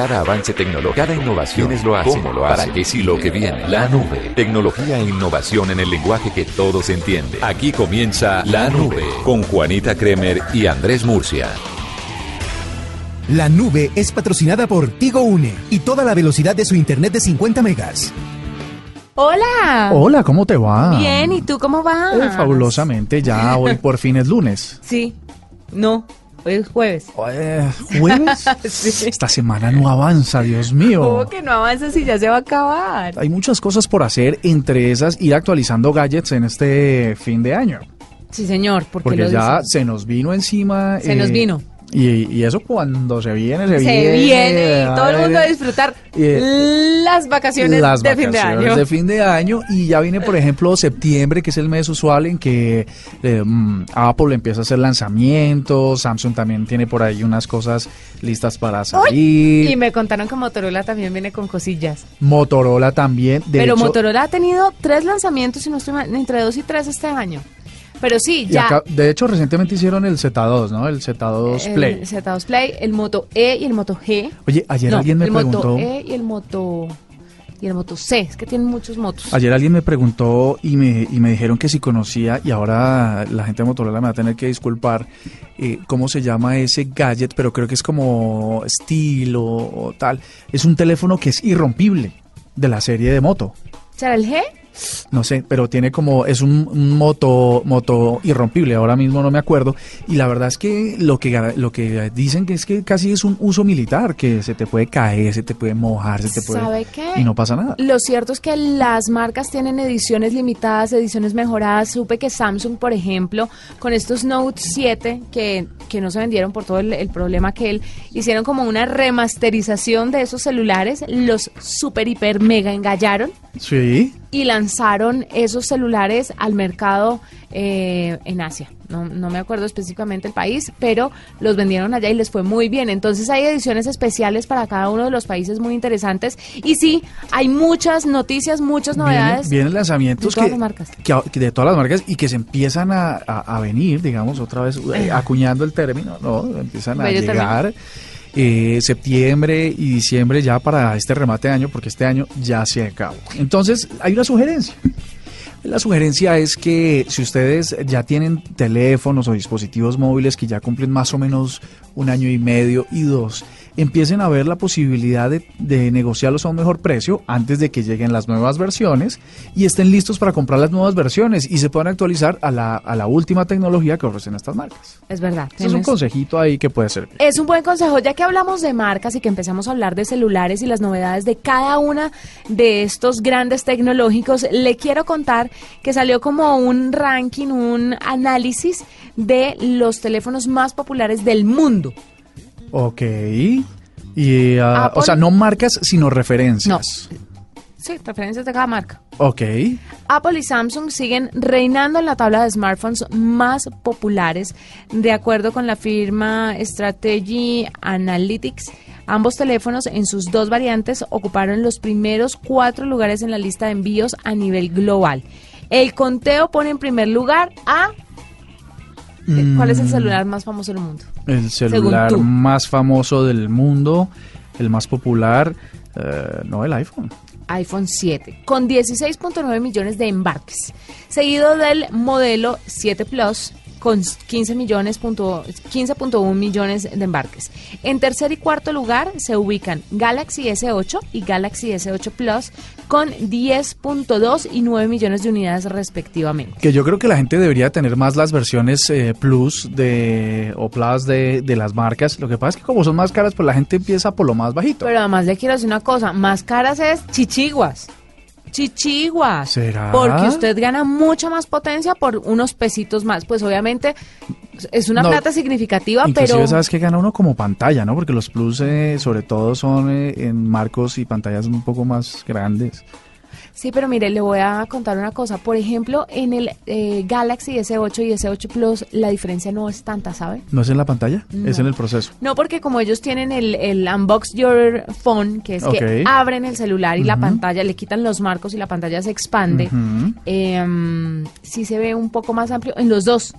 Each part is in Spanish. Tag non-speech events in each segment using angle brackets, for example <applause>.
Cada avance tecnológico, cada innovación es lo hace, cómo lo hace, para qué sí lo que viene. La nube, tecnología e innovación en el lenguaje que todos entienden. Aquí comienza La Nube con Juanita Kremer y Andrés Murcia. La nube es patrocinada por Tigo Une y toda la velocidad de su internet de 50 megas. Hola. Hola, ¿cómo te va? Bien, ¿y tú cómo vas? Eh, fabulosamente, ya hoy por fin es lunes. Sí. No, hoy es jueves. Eh, ¿Jueves? <laughs> Sí. Esta semana no avanza, Dios mío. ¿Cómo que no avanzas y ya se va a acabar? Hay muchas cosas por hacer, entre esas ir actualizando gadgets en este fin de año. Sí, señor, porque, Porque ya dices. se nos vino encima. Se nos vino. Y, y eso cuando se viene, se, Se viene y todo el mundo a disfrutar Eh, las vacaciones las de fin de año. de fin de año y ya viene por ejemplo septiembre que es el mes usual en que eh, mm, Apple empieza a hacer lanzamientos Samsung también tiene por ahí unas cosas listas para salir Y me contaron que Motorola también viene con cosillas. Motorola también de Pero hecho, Motorola ha tenido tres lanzamientos, si no estoy mal, entre dos y tres este año. Pero sí, y ya. acá- de hecho recientemente hicieron el Z2 no el Z2 Play El Z2 Play, el Moto E y el Moto G. oye ayer No, alguien me el preguntó Moto E y el Moto y el Moto C, es que tienen muchos motos. Ayer alguien me preguntó y me, y me dijeron que si conocía, y ahora la gente de Motorola me va a tener que disculpar, eh, cómo se llama ese gadget, pero creo que es como estilo o tal. Es un teléfono que es irrompible de la serie de moto. ¿Será el G? No sé, pero tiene como, es un, un moto, moto irrompible, ahora mismo no me acuerdo. Y la verdad es que lo que lo que dicen que es que casi es un uso militar, que se te puede caer, se te puede mojar, se te puede. ¿Sabe qué? Y no pasa nada. Lo cierto es que las marcas tienen ediciones limitadas, ediciones mejoradas. Supe que Samsung, por ejemplo, con estos Note 7 que, que no se vendieron por todo el, el problema que él, hicieron como una remasterización de esos celulares, los super, hiper, mega engallaron Sí. y lanzaron esos celulares al mercado eh, en Asia. No, no me acuerdo específicamente el país, pero los vendieron allá y les fue muy bien. Entonces hay ediciones especiales para cada uno de los países muy interesantes. Y sí, hay muchas noticias, muchas novedades. Vienen, vienen lanzamientos de todas que, las marcas. que de todas las marcas y que se empiezan a, a- a venir, digamos, otra vez eh, acuñando el término, ¿no? Empiezan a Bello llegar eh, septiembre y diciembre ya para este remate de año, porque este año ya se acabó. Entonces, hay una sugerencia. La sugerencia es que si ustedes ya tienen teléfonos o dispositivos móviles que ya cumplen más o menos un año y medio y dos, empiecen a ver la posibilidad de, de negociarlos a un mejor precio antes de que lleguen las nuevas versiones y estén listos para comprar las nuevas versiones y se puedan actualizar a la, a la última tecnología que ofrecen estas marcas. Es verdad. Es un consejito ahí que puede ser. Es un buen consejo, ya que hablamos de marcas y que empezamos a hablar de celulares y las novedades de cada una de estos grandes tecnológicos, le quiero contar que salió como un ranking, un análisis de los teléfonos más populares del mundo. Ok. Y, ah, Apple- o sea, no marcas, sino referencias. Sí, referencias de cada marca. Ok. Apple y Samsung siguen reinando en la tabla de smartphones más populares. De acuerdo con la firma Strategy Analytics, ambos teléfonos en sus dos variantes ocuparon los primeros cuatro lugares en la lista de envíos a nivel global. El conteo pone en primer lugar a... Mm. ¿Cuál es el celular más famoso del mundo? El celular más famoso del mundo, el más popular, eh, no el iPhone. iPhone 7, con 16.9 millones de embarques, seguido del modelo 7 Plus con 15 millones punto- 15.1 millones de embarques. En tercer y cuarto lugar se ubican Galaxy S8 y Galaxy S8 Plus con 10.2 y 9 millones de unidades respectivamente. Que yo creo que la gente debería tener más las versiones eh, Plus de o Plus de, de las marcas. Lo que pasa es que como son más caras, pues la gente empieza por lo más bajito. Pero además le quiero decir una cosa, más caras es chichiguas. Chichiguas. ¿Será? Porque usted gana mucha más potencia por unos pesitos más. Pues obviamente es una No, plata significativa, Inclusive pero sabes que gana uno como pantalla, ¿no? Porque los Plus eh, sobre todo son eh, en marcos y pantallas un poco más grandes. Sí, pero mire, le voy a contar una cosa. Por ejemplo, en el eh, Galaxy S8 y S8 Plus la diferencia no es tanta, ¿sabe? ¿No es en la pantalla? Es en el proceso. No, porque como ellos tienen el, el Unbox Your Phone, que es que abren el celular y la pantalla, le quitan los marcos y la pantalla se expande, Ujú. eh, sí se ve un poco más amplio en los dos.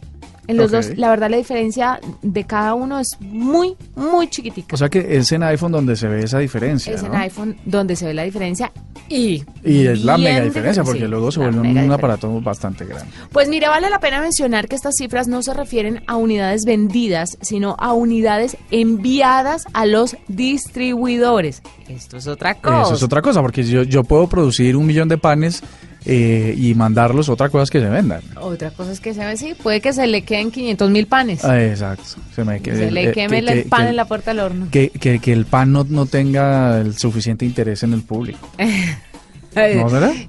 En los dos, la verdad, la diferencia de cada uno es muy, muy chiquitica. O sea que es en iPhone donde se ve esa diferencia. es en iPhone donde se ve la diferencia y... Y es la mega diferencia, diferen- porque sí, luego se vuelve un, aparato bastante grande. Pues mire, vale la pena mencionar que estas cifras no se refieren a unidades vendidas, sino a unidades enviadas a los distribuidores. Esto es otra cosa. Eso es otra cosa, porque yo, yo puedo producir un millón de panes eh, y mandarlos, otra cosa es que se vendan. Otra cosa es que se ve así, puede que se le queden 500 mil panes. Ah, exacto. Se, me se le eh, queme que- el que- pan que- en la puerta del horno. Que, que, que el pan no, no tenga el suficiente interés en el público. <laughs>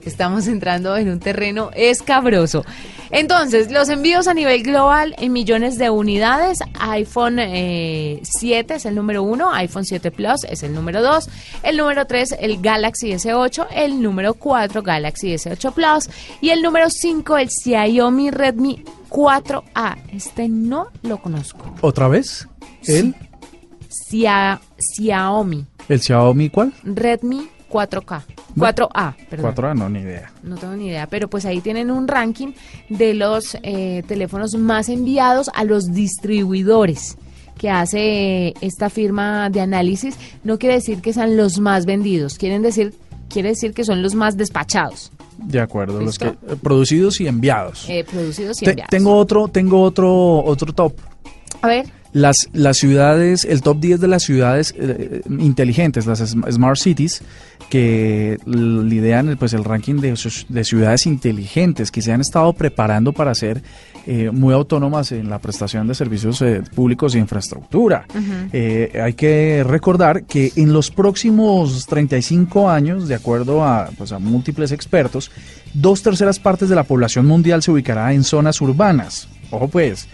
Estamos entrando en un terreno escabroso. Entonces, los envíos a nivel global en millones de unidades. iPhone eh, 7 es el número 1, iPhone 7 Plus es el número 2, el número 3 el Galaxy S8, el número 4 Galaxy S8 Plus y el número 5 el Xiaomi Redmi 4A. Este no lo conozco. ¿Otra vez? ¿El, Xia- Xiaomi el Xiaomi cuál? Redmi 4K. 4A, perdón. 4A, no, ni idea. No tengo ni idea, pero pues ahí tienen un ranking de los eh, teléfonos más enviados a los distribuidores que hace esta firma de análisis. No quiere decir que sean los más vendidos, quieren decir, quiere decir que son los más despachados, De acuerdo, los que eh, producidos y enviados. eh, producidos y Te- enviados. tengo otro, tengo otro, otro top. A ver, Las, las ciudades, el top 10 de las ciudades eh, inteligentes, las sm- Smart Cities, que lideran pues, el ranking de, ciudades inteligentes que se han estado preparando para ser eh, muy autónomas en la prestación de servicios eh, públicos e infraestructura. Eh, hay que recordar que en los próximos 35 años, de acuerdo a, pues, a múltiples expertos, dos terceras partes de la población mundial se ubicará en zonas urbanas. Ojo pues,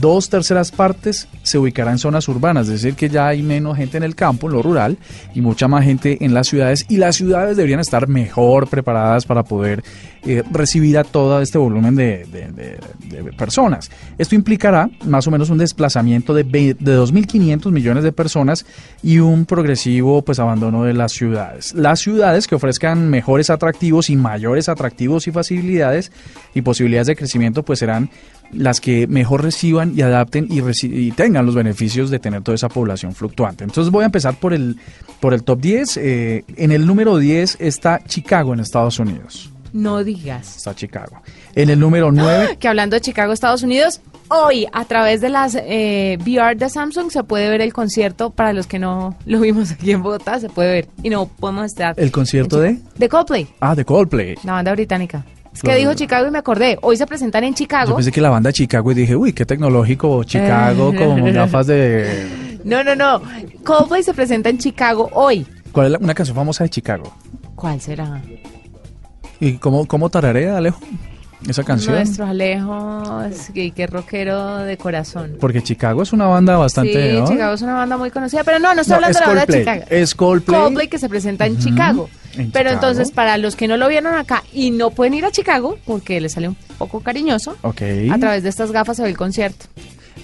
dos terceras partes se ubicará en zonas urbanas, es decir, que ya hay menos gente en el campo, en lo rural, y mucha más gente en las ciudades, y las ciudades deberían estar mejor preparadas para poder eh, recibir a todo este volumen de, de- personas. Esto implicará más o menos un desplazamiento de 2.500 millones de personas y un progresivo pues abandono de las ciudades. Las ciudades que ofrezcan mejores atractivos y mayores atractivos y facilidades y posibilidades de crecimiento pues serán las que mejor reciban y adapten y, reci- y tengan los beneficios de tener toda esa población fluctuante. Entonces voy a empezar por el, por el top 10. Eh, en el número 10 está Chicago en Estados Unidos. no digas. Está Chicago. En el número 9 <gasps> Que hablando de Chicago, Estados Unidos, hoy a través de las eh, VR de Samsung se puede ver el concierto. Para los que no lo vimos aquí en Bogotá, se puede ver. Y no podemos estar. el concierto de... De Coldplay, Ah, de Coldplay. la banda británica. Es que dijo Chicago y me acordé. Hoy se presentan en Yo Chicago. pensé que la banda Chicago y dije, uy, qué tecnológico Chicago con <laughs> gafas de... No, no, no. Coldplay se presenta en Chicago hoy. ¿Cuál es la- una canción famosa de Chicago? ¿Cuál será? ¿Y cómo, cómo tararea Alejo esa canción? Nuestro Alejo, es que, que rockero de corazón. Porque Chicago es una banda bastante... sí, ¿no? Chicago es una banda muy conocida, pero no, no estoy No, hablando es de la banda de Chicago. es Coldplay. Coldplay que se presenta en Chicago. en Pero Chicago. entonces, para los que no lo vieron acá y no pueden ir a Chicago, porque les sale un poco cariñoso, Ok. a través de estas gafas se ve el concierto.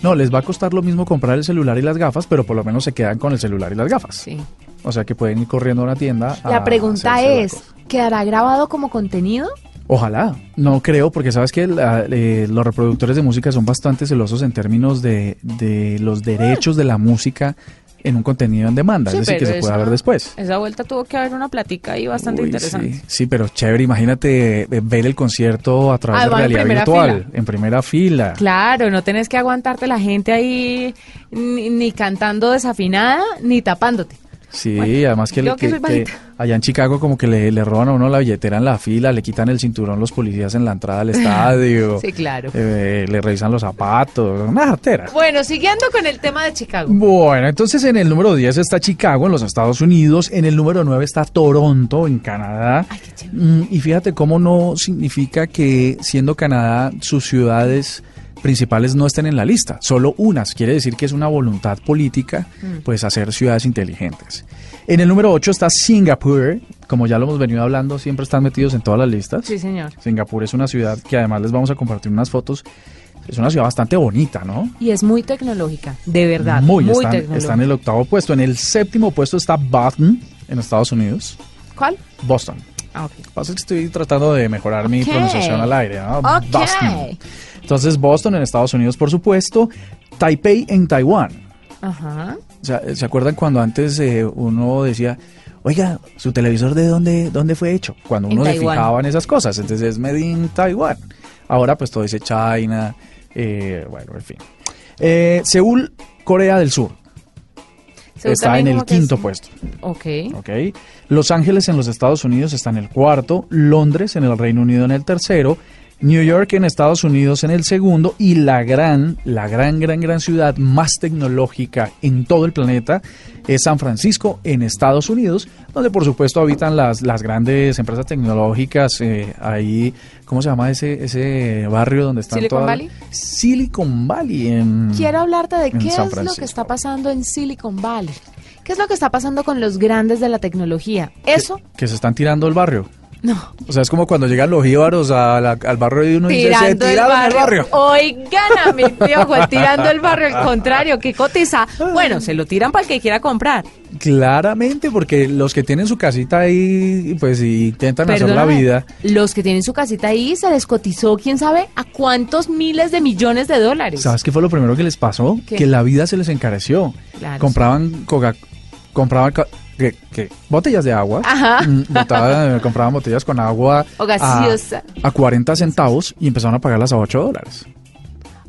No, les va a costar lo mismo comprar el celular y las gafas, pero por lo menos se quedan con el celular y las gafas. Sí. O sea que pueden ir corriendo a una tienda. a La pregunta es. ¿quedará grabado como contenido? Ojalá. No creo, porque sabes que la- eh, los reproductores de música son bastante celosos en términos de, de los derechos de la música en un contenido en demanda, Sí, es decir, que se pueda esa- ver después. Esa vuelta tuvo que haber una platica ahí bastante Uy, interesante. Sí, sí, pero chévere, imagínate eh, ver el concierto a través Además, de en realidad primera virtual, fila. en primera fila. Claro, no tenés que aguantarte la gente ahí ni, ni cantando desafinada ni tapándote. Sí, Bueno, además que, le- que allá en Chicago como que le, le roban a uno la billetera en la fila, le quitan el cinturón los policías en la entrada al <laughs> estadio, Sí, claro. eh, le revisan los zapatos, una jartera. Bueno, siguiendo con el tema de Chicago. Bueno, entonces en el número 10 está Chicago en los Estados Unidos, en el número 9 está Toronto en Canadá. Ay, qué. Mm, Y fíjate cómo no significa que siendo Canadá sus ciudades principales no estén en la lista, solo unas. Quiere decir que es una voluntad política, pues hacer ciudades inteligentes. En el número 8 está Singapur, como ya lo hemos venido hablando, siempre están metidos en todas las listas. Sí, señor. Singapur es una ciudad que además les vamos a compartir unas fotos. Es una ciudad bastante bonita, ¿no? Y es muy tecnológica, de verdad. Muy, Muy, están, tecnológica. está en el octavo puesto. En el séptimo puesto está Boston, en Estados Unidos. ¿Cuál? Boston. Ah, ok. Lo que pasa es que estoy tratando de mejorar mi pronunciación al aire. ¿no? Ok. Boston. Entonces, Boston en Estados Unidos, por supuesto. Taipei en Taiwán. Ajá. O sea, ¿Se acuerdan cuando antes eh, uno decía, oiga, su televisor de dónde, dónde fue hecho? Cuando uno se fijaba en esas cosas. Entonces es Made in Taiwán. Ahora pues todo dice China. eh, bueno, en fin. Eh, Seúl, Corea del Sur. Está en el es- quinto puesto. Ok. ¿ok? Los Ángeles en los Estados Unidos está en el cuarto, Londres en el Reino Unido en el tercero, New York en Estados Unidos en el segundo y la gran, la gran, gran, gran ciudad más tecnológica en todo el planeta es San Francisco en Estados Unidos, donde por supuesto habitan las, las grandes empresas tecnológicas. eh, ahí, ¿cómo se llama ese, ese barrio donde están ¿Silicon todas- Valley? Silicon Valley en... Quiero hablarte de qué es lo que está pasando en Silicon Valley. ¿Qué es lo que está pasando con los grandes de la tecnología? Eso, Que se están tirando el barrio. No. O sea, es como cuando llegan los jíbaros a la- al barrio de uno y dice, se Tirando el barrio. el barrio. Oigan a mi piojo, <laughs> tirando el barrio, al contrario, qué cotiza. Bueno, se lo tiran para el que quiera comprar. Claramente, porque los que tienen su casita ahí, pues intentan hacer la vida. Los que tienen su casita ahí se les cotizó, quién sabe, a cuántos miles de millones de dólares. ¿Sabes qué fue lo primero que les pasó? ¿Qué? Que la vida se les encareció. Claro, compraban coca, compraban ca- ¿qué- qué? botellas de agua. Ajá. Mm, botaba- compraban botellas con agua O gaseosa. a, a 40 centavos y empezaron a pagarlas a 8 dólares.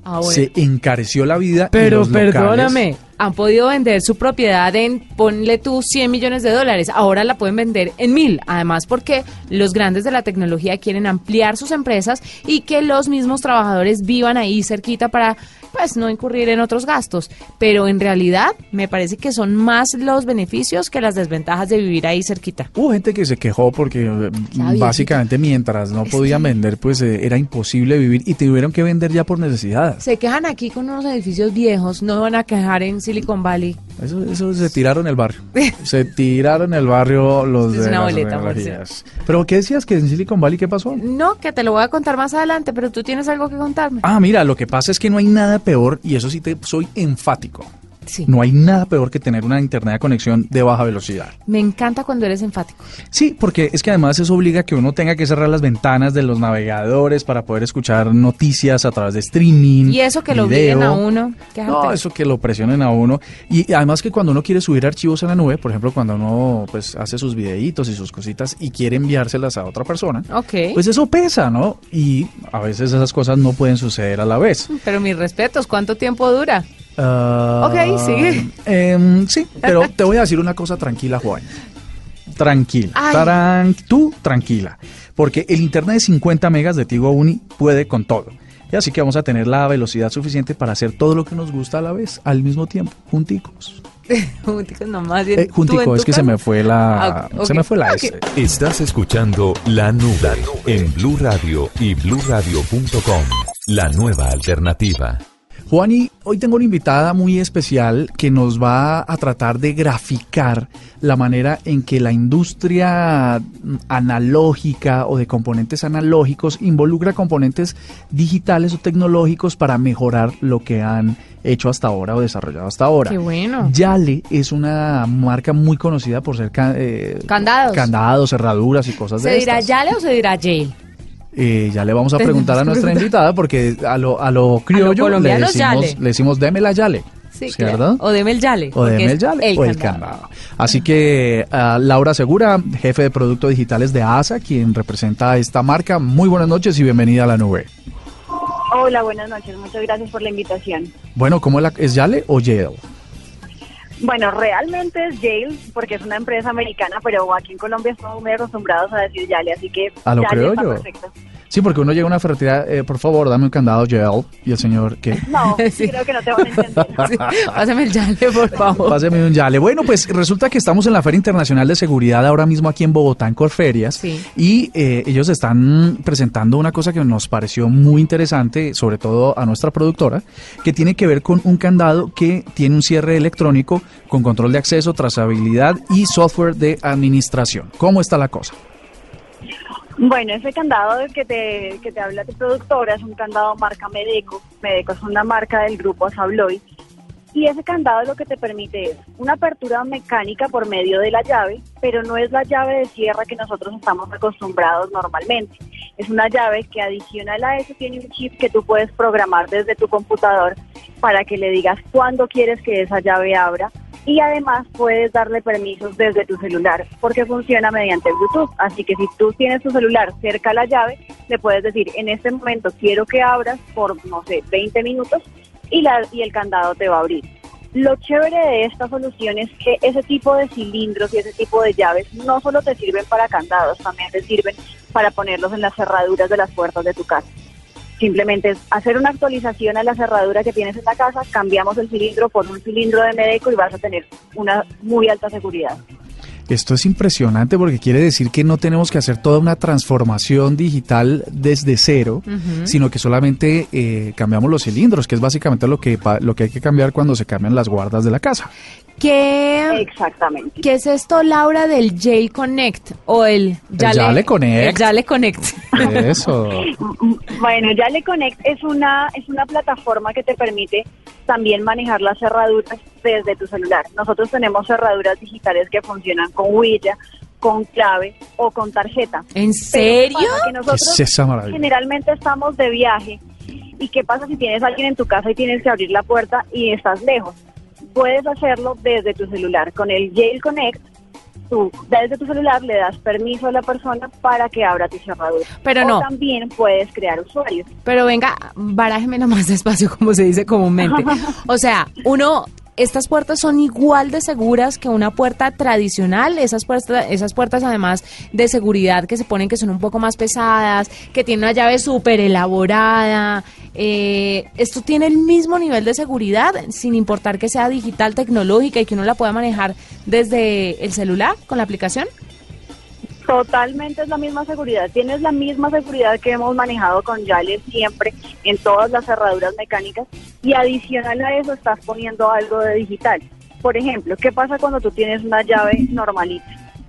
Ah, bueno. Se encareció la vida. Pero los locales- perdóname, han podido vender su propiedad en, ponle tú, 100 millones de dólares. Ahora la pueden vender en mil. Además, porque los grandes de la tecnología quieren ampliar sus empresas y que los mismos trabajadores vivan ahí cerquita para, pues, no incurrir en otros gastos. Pero en realidad, me parece que son más los beneficios que las desventajas de vivir ahí cerquita. Hubo gente que se quejó porque eh, Claro, básicamente mientras no podían vender, pues eh, era imposible vivir y tuvieron que vender ya por necesidad. Se quejan aquí con unos edificios viejos, no van a quejar en Silicon Valley. Eso, eso se tiraron el barrio. <laughs> Se tiraron el barrio los Es de una las boleta, tecnologías. Pero ¿qué decías que en Silicon Valley qué pasó? No, que te lo voy a contar más adelante, pero tú tienes algo que contarme. Ah, mira, lo que pasa es que no hay nada peor, y eso sí te soy enfático. Sí. No hay nada peor que tener una internet de conexión de baja velocidad. Me encanta cuando eres enfático. Sí, porque es que además eso obliga a que uno tenga que cerrar las ventanas de los navegadores para poder escuchar noticias a través de streaming. Y eso que lo obliguen a uno. No, eso que lo presionen a uno. Y además que cuando uno quiere subir archivos a la nube, por ejemplo, cuando uno pues hace sus videitos y sus cositas y quiere enviárselas a otra persona, Ok. pues eso pesa, ¿no? Y a veces esas cosas no pueden suceder a la vez. pero mis respetos, ¿cuánto tiempo dura? Ah, Ok, sigue. em, sí, pero te voy a decir una cosa tranquila, Juan. Tranquila. Tú tranquila. Porque el internet de 50 megas de Tigo Uni puede con todo. Y así que vamos a tener la velocidad suficiente para hacer todo lo que nos gusta a la vez, al mismo tiempo, junticos. <laughs> Junticos, no, más bien Eh, juntico, es que se casa. me fue la, Ah, se me fue la. S. Estás escuchando La Nube en Blue Radio y bluradio.com. La nueva alternativa. Juani, hoy tengo una invitada muy especial que nos va a tratar de graficar la manera en que la industria analógica o de componentes analógicos involucra componentes digitales o tecnológicos para mejorar lo que han hecho hasta ahora o desarrollado hasta ahora. Qué bueno. Yale es una marca muy conocida por ser ca- eh, Candados. candados, cerraduras y cosas ¿Se de dirá estas. Yale o se dirá Yale? Eh, ya le vamos a preguntar a <laughs> nuestra invitada porque a lo, a lo criollo le decimos, yale. le decimos démela yale. Sí, ¿cierto? claro. O deme el Yale. O deme el yale o el candado. Así que Laura Segura, jefe de productos digitales de ASA, quien representa a esta marca. Muy buenas noches y bienvenida a la nube. Hola, buenas noches. Muchas gracias por la invitación. Bueno, ¿cómo es, la- es Yale o Yale? Bueno, realmente es Yale porque es una empresa americana, pero aquí en Colombia estamos muy acostumbrados a decir Yale, así que A lo Yale creo está yo. perfecto. Sí, porque uno llega a una ferretería, eh, por favor, dame un candado Yale. Y el señor, ¿qué? No, <laughs> Sí. creo que no te van a entender. <laughs> Sí, Pásame el Yale, por <laughs> favor. Páseme un Yale. Bueno, pues resulta que estamos en la Feria Internacional de Seguridad ahora mismo aquí en Bogotá, en Corferias. Sí. Y eh, ellos están presentando una cosa que nos pareció muy interesante, sobre todo a nuestra productora, que tiene que ver con un candado que tiene un cierre electrónico con control de acceso, trazabilidad y software de administración. ¿Cómo está la cosa? Bueno, ese candado del que te, que te habla tu productora es un candado marca Medeco. Medeco es una marca del grupo Sabloy. Y ese candado lo que te permite es una apertura mecánica por medio de la llave, pero no es la llave de cierre que nosotros estamos acostumbrados normalmente. Es una llave que adicional a eso tiene un chip que tú puedes programar desde tu computador para que le digas cuándo quieres que esa llave abra y además puedes darle permisos desde tu celular porque funciona mediante Bluetooth. Así que si tú tienes tu celular cerca a la llave, le puedes decir en este momento quiero que abras por, no sé, 20 minutos y, la, y el candado te va a abrir. Lo chévere de esta solución es que ese tipo de cilindros y ese tipo de llaves no solo te sirven para candados, también te sirven para ponerlos en las cerraduras de las puertas de tu casa. Simplemente es hacer una actualización a la cerradura que tienes en la casa, cambiamos el cilindro por un cilindro de Medeco y vas a tener una muy alta seguridad. Esto es impresionante porque quiere decir que no tenemos que hacer toda una transformación digital desde cero, sino que solamente eh, cambiamos los cilindros, que es básicamente lo que, lo que hay que cambiar cuando se cambian las guardas de la casa. ¿Qué, Exactamente. ¿Qué es esto, Laura, del J Connect o el Yale, Connect? El Yale Connect. Eso. <laughs> bueno, Yale Connect es una es una plataforma que te permite también manejar las cerraduras desde tu celular. Nosotros tenemos cerraduras digitales que funcionan con huella, con clave o con tarjeta. ¿En serio? Que nosotros ¿Qué es esa maravilla? generalmente estamos de viaje. ¿Y qué pasa si tienes a alguien en tu casa y tienes que abrir la puerta y estás lejos? puedes hacerlo desde tu celular. Con el Jail Connect, tú desde tu celular le das permiso a la persona para que abra tu cerradura. Pero o no. también puedes crear usuarios. Pero venga, barájemelo más <laughs> despacio, como se dice comúnmente. <laughs> O sea, uno estas puertas son igual de seguras que una puerta tradicional. Esas puertas, esas puertas además de seguridad que se ponen que son un poco más pesadas, que tienen una llave súper elaborada. Eh, esto tiene el mismo nivel de seguridad, sin importar que sea digital, tecnológica y que uno la pueda manejar desde el celular con la aplicación. Totalmente es la misma seguridad. Tienes la misma seguridad que hemos manejado con Yale siempre en todas las cerraduras mecánicas y adicional a eso estás poniendo algo de digital. Por ejemplo, ¿qué pasa cuando tú tienes una llave normalita?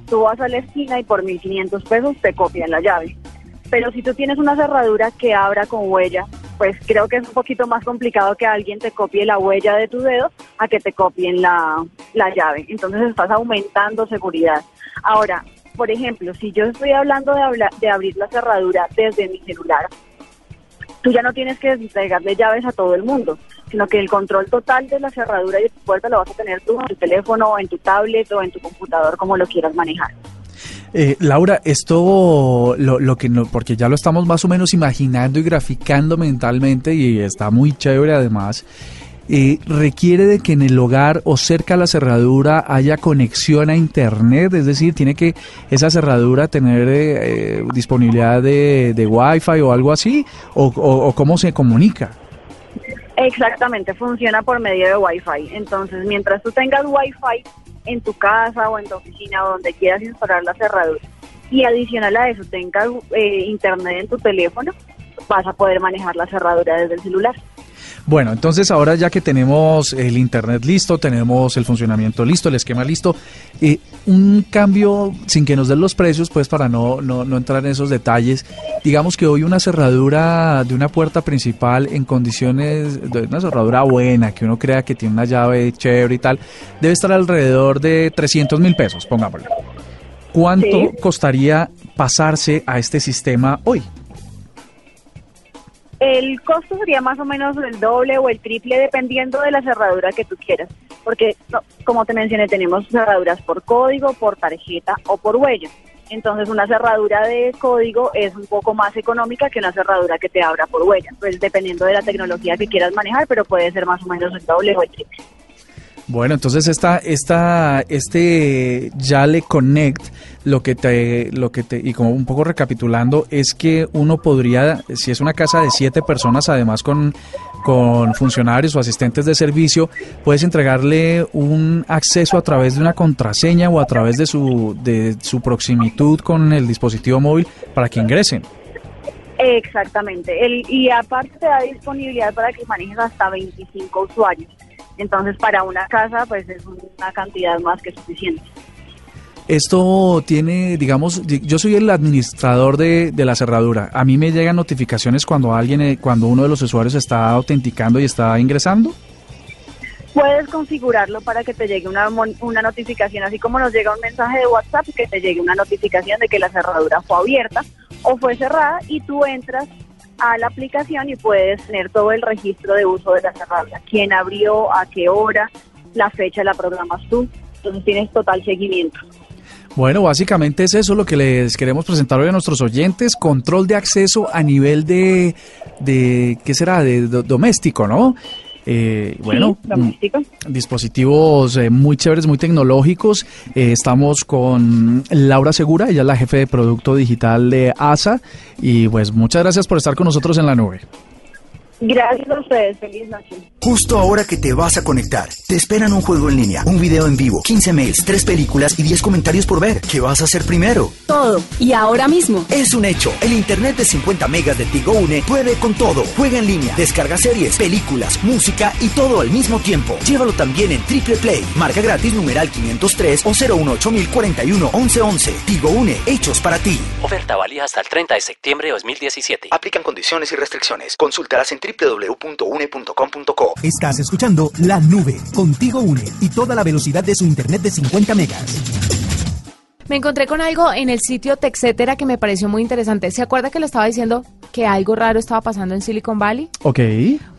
Tú vas a la esquina y por 1.500 pesos te copian la llave. Pero si tú tienes una cerradura que abra con huella, pues creo que es un poquito más complicado que alguien te copie la huella de tu dedo a que te copien la, la llave. Entonces estás aumentando seguridad. Ahora, por ejemplo, si yo estoy hablando de, abrir la cerradura desde mi celular, tú ya no tienes que entregarle llaves a todo el mundo, sino que el control total de la cerradura y de tu puerta lo vas a tener tú en tu teléfono, en tu tablet o en tu computador, como lo quieras manejar. Eh, Laura, esto lo, lo que no, porque ya lo estamos más o menos imaginando y graficando mentalmente y está muy chévere además. Eh, requiere de que en el hogar o cerca a la cerradura haya conexión a internet, es decir, tiene que esa cerradura tener eh, disponibilidad de, de Wi-Fi o algo así, o, cómo se comunica. Exactamente, funciona por medio de Wi-Fi. Entonces, mientras tú tengas Wi-Fi en tu casa o en tu oficina o donde quieras instalar la cerradura y adicional a eso tengas eh, internet en tu teléfono, vas a poder manejar la cerradura desde el celular. Bueno, entonces ahora ya que tenemos el Internet listo, tenemos el funcionamiento listo, el esquema listo, eh, un cambio sin que nos den los precios, pues para no, no, no, entrar en esos detalles, digamos que hoy una cerradura de una puerta principal en condiciones de una cerradura buena, que uno crea que tiene una llave chévere y tal, debe estar alrededor de 300 mil pesos, pongámosle. ¿Cuánto sí. costaría pasarse a este sistema hoy? El costo sería más o menos el doble o el triple dependiendo de la cerradura que tú quieras, porque como te mencioné tenemos cerraduras por código, por tarjeta o por huella. Entonces una cerradura de código es un poco más económica que una cerradura que te abra por huella, pues dependiendo de la tecnología que quieras manejar, pero puede ser más o menos el doble o el triple. Bueno, entonces esta, esta, este Yale Connect, lo que te, lo que te, y como un poco recapitulando, es que uno podría, si es una casa de siete personas, además con, con funcionarios o asistentes de servicio, puedes entregarle un acceso a través de una contraseña o a través de su, de su proximitud con el dispositivo móvil para que ingresen. Exactamente, el, y aparte te da disponibilidad para que manejes hasta 25 usuarios. Entonces, para una casa, pues es una cantidad más que suficiente. Esto tiene, digamos, yo soy el administrador de, de, la cerradura. A mí me llegan notificaciones cuando alguien, cuando uno de los usuarios está autenticando y está ingresando. puedes configurarlo para que te llegue una, una notificación, así como nos llega un mensaje de WhatsApp, que te llegue una notificación de que la cerradura fue abierta o fue cerrada y tú entras a la aplicación y puedes tener todo el registro de uso de la cerradura, quién abrió, a qué hora, la fecha la programas tú, entonces tienes total seguimiento. Bueno, básicamente es eso lo que les queremos presentar hoy a nuestros oyentes, control de acceso a nivel de, de ¿qué será? De, doméstico, ¿no? Eh, bueno, mm, dispositivos eh, muy chéveres, muy tecnológicos. Eh, estamos con Laura Segura, ella es la jefe de producto digital de ASA. Y pues muchas gracias por estar con nosotros en la nube. Gracias a ustedes, feliz noche. Justo ahora que te vas a conectar, te esperan un juego en línea, un video en vivo, 15 mails, 3 películas y 10 comentarios por ver. ¿Qué vas a hacer primero? Todo. Y ahora mismo. Es un hecho. El internet de 50 megas de Tigo Une puede con todo. Juega en línea, descarga series, películas, música y todo al mismo tiempo. Llévalo también en Triple Play. Marca gratis numeral 503 o 018041 1111. Tigo Une, hechos para ti. Oferta válida hasta el 30 de septiembre de 2017. Aplican condiciones y restricciones. Consultarás en Triple www.une.com.co. Estás escuchando La Nube, contigo une y toda la velocidad de su internet de 50 megas. Me encontré con algo en el sitio Texetera que me pareció muy interesante. ¿Se acuerda que le estaba diciendo que algo raro estaba pasando en Silicon Valley? Ok.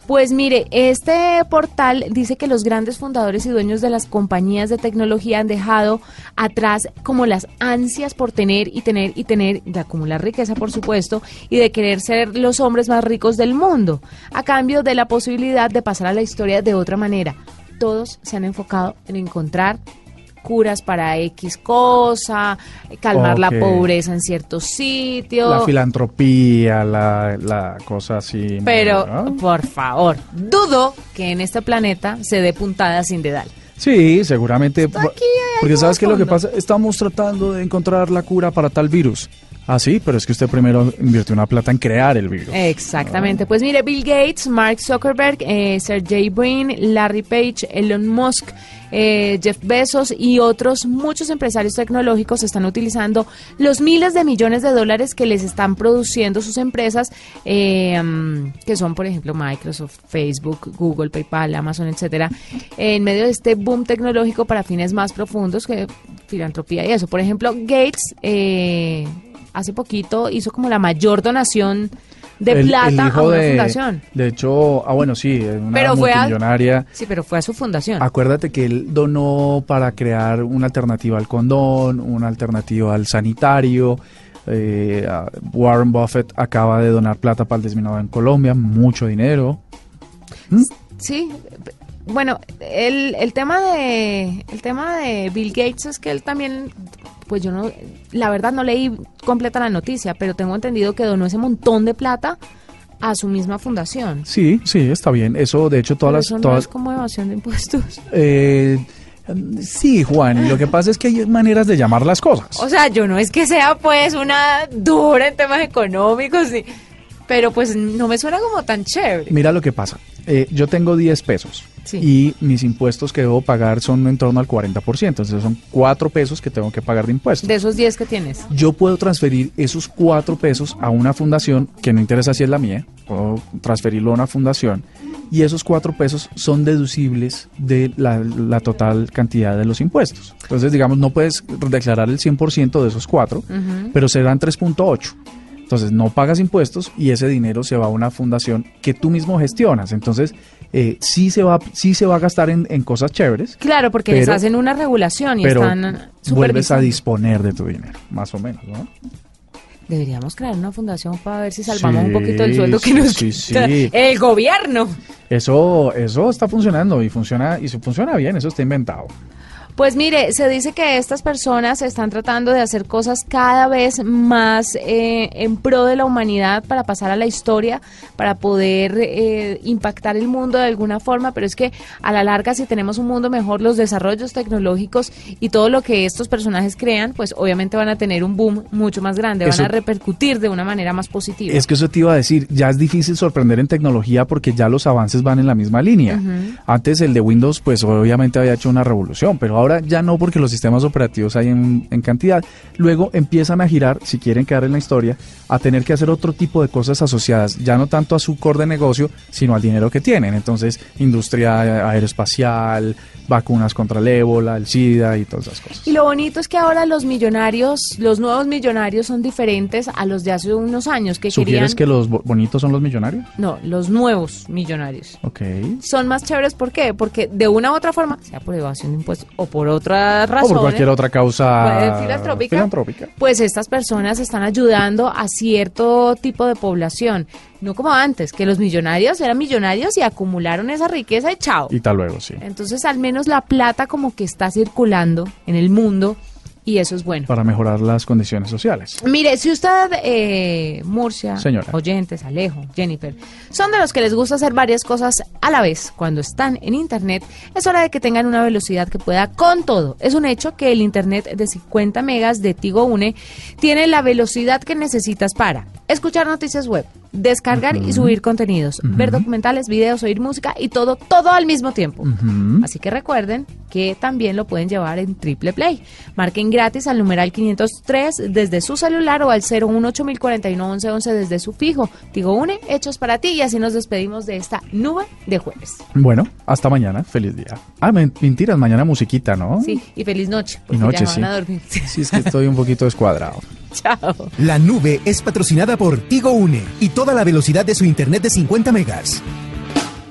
Pues mire, este portal dice que los grandes fundadores y dueños de las compañías de tecnología han dejado atrás como las ansias por tener y tener y tener, de acumular riqueza por supuesto, y de querer ser los hombres más ricos del mundo, a cambio de la posibilidad de pasar a la historia de otra manera. Todos se han enfocado en encontrar curas para X cosa, calmar la pobreza en ciertos sitios. La filantropía, la, la cosa así. Pero, por favor, dudo que en este planeta se dé puntada sin dedal. Sí, seguramente. Porque sabes que lo que pasa, estamos tratando de encontrar la cura para tal virus. Ah, sí, pero es que usted primero invirtió una plata en crear el virus. Exactamente. Pues mire, Bill Gates, Mark Zuckerberg, eh, Sergey Brin, Larry Page, Elon Musk, eh, Jeff Bezos y otros muchos empresarios tecnológicos están utilizando los miles de millones de dólares que les están produciendo sus empresas, eh, que son, por ejemplo, Microsoft, Facebook, Google, PayPal, Amazon, etcétera, en medio de este boom tecnológico para fines más profundos que filantropía y eso. Por ejemplo, Gates eh, hace poquito hizo como la mayor donación de plata a una fundación. De hecho, ah bueno, sí, una pero multimillonaria. sí, pero fue a su fundación. Acuérdate que él donó para crear una alternativa al condón, una alternativa al sanitario. Eh, Warren Buffett acaba de donar plata para el desminado en Colombia, mucho dinero. ¿Mm? Sí, bueno, el, el tema de el tema de Bill Gates es que él también pues yo no, la verdad no leí completa la noticia, pero tengo entendido que donó ese montón de plata a su misma fundación. Sí, sí, está bien. Eso, de hecho, todas las... todas... es como evasión de impuestos. <laughs> Eh, sí, Juan, lo que pasa es que hay maneras de llamar las cosas. O sea, yo no es que sea pues una dura en temas económicos, pero pues no me suena como tan chévere. Mira lo que pasa. Eh, yo tengo 10 pesos y mis impuestos que debo pagar son en torno al 40%. Entonces son 4 pesos que tengo que pagar de impuestos. De esos 10 que tienes. Yo puedo transferir esos 4 pesos a una fundación, que no interesa si es la mía, puedo transferirlo a una fundación y esos 4 pesos son deducibles de la, total cantidad de los impuestos. Entonces, digamos, no puedes declarar el 100% de esos 4, pero serán 3.8. Entonces no pagas impuestos y ese dinero se va a una fundación que tú mismo gestionas. Entonces eh, sí se va sí se va a gastar en, cosas chéveres. Claro, porque les hacen una regulación y están vuelves a disponer de tu dinero, más o menos, ¿no? Deberíamos crear una fundación para ver si salvamos un poquito el sueldo que nos quita el gobierno. Eso eso está funcionando y funciona y funciona bien, eso está inventado. Pues mire, se dice que estas personas están tratando de hacer cosas cada vez más eh, en pro de la humanidad para pasar a la historia, para poder eh, impactar el mundo de alguna forma, pero es que a la larga si tenemos un mundo mejor, los desarrollos tecnológicos y todo lo que estos personajes crean, pues obviamente van a tener un boom mucho más grande, van a repercutir de una manera más positiva. Es que eso te iba a decir, ya es difícil sorprender en tecnología porque ya los avances van en la misma línea. Antes el de Windows pues obviamente había hecho una revolución, pero Ahora ya no porque los sistemas operativos hay en, cantidad. Luego empiezan a girar, si quieren quedar en la historia, a tener que hacer otro tipo de cosas asociadas, ya no tanto a su core de negocio, sino al dinero que tienen. Entonces, industria aeroespacial, vacunas contra el ébola, el SIDA y todas esas cosas. Y lo bonito es que ahora los millonarios, los nuevos millonarios son diferentes a los de hace unos años que ¿Sugieres querían... que los bo- bonitos son los millonarios? No, los nuevos millonarios. Ok. Son más chéveres, ¿por qué? Porque de una u otra forma, sea por evasión de impuestos o por otra O razón, por cualquier otra causa Puede- filantrópica. filantrópica. pues estas personas están ayudando a cierto tipo de población. No como antes, que los millonarios eran millonarios y acumularon esa riqueza y chao. Y tal luego, sí. Entonces al menos la plata como que está circulando en el mundo y eso es bueno. Para mejorar las condiciones sociales. Mire, si usted, eh, Murcia, Señora. oyentes, Alejo, Jennifer, son de los que les gusta hacer varias cosas a la vez cuando están en Internet, es hora de que tengan una velocidad que pueda con todo. Es un hecho que el Internet de 50 megas de Tigo Une tiene la velocidad que necesitas para escuchar noticias web, descargar y subir contenidos, ver documentales, videos, oír música y todo, todo al mismo tiempo. Así que recuerden que también lo pueden llevar en Triple Play. Marquen gratis al numeral 503 desde su celular o al 018041111 desde su fijo. Tigo Une, hechos para ti y así nos despedimos de esta nube de jueves. Bueno, hasta mañana. Feliz día. Ah, men- mentiras, mañana musiquita, ¿no? Sí, y feliz noche. Y noche, sí. van a dormir. Sí, es que estoy un poquito descuadrado. <laughs> Chao. La nube es patrocinada por Tigo Une y toda la velocidad de su internet de 50 megas.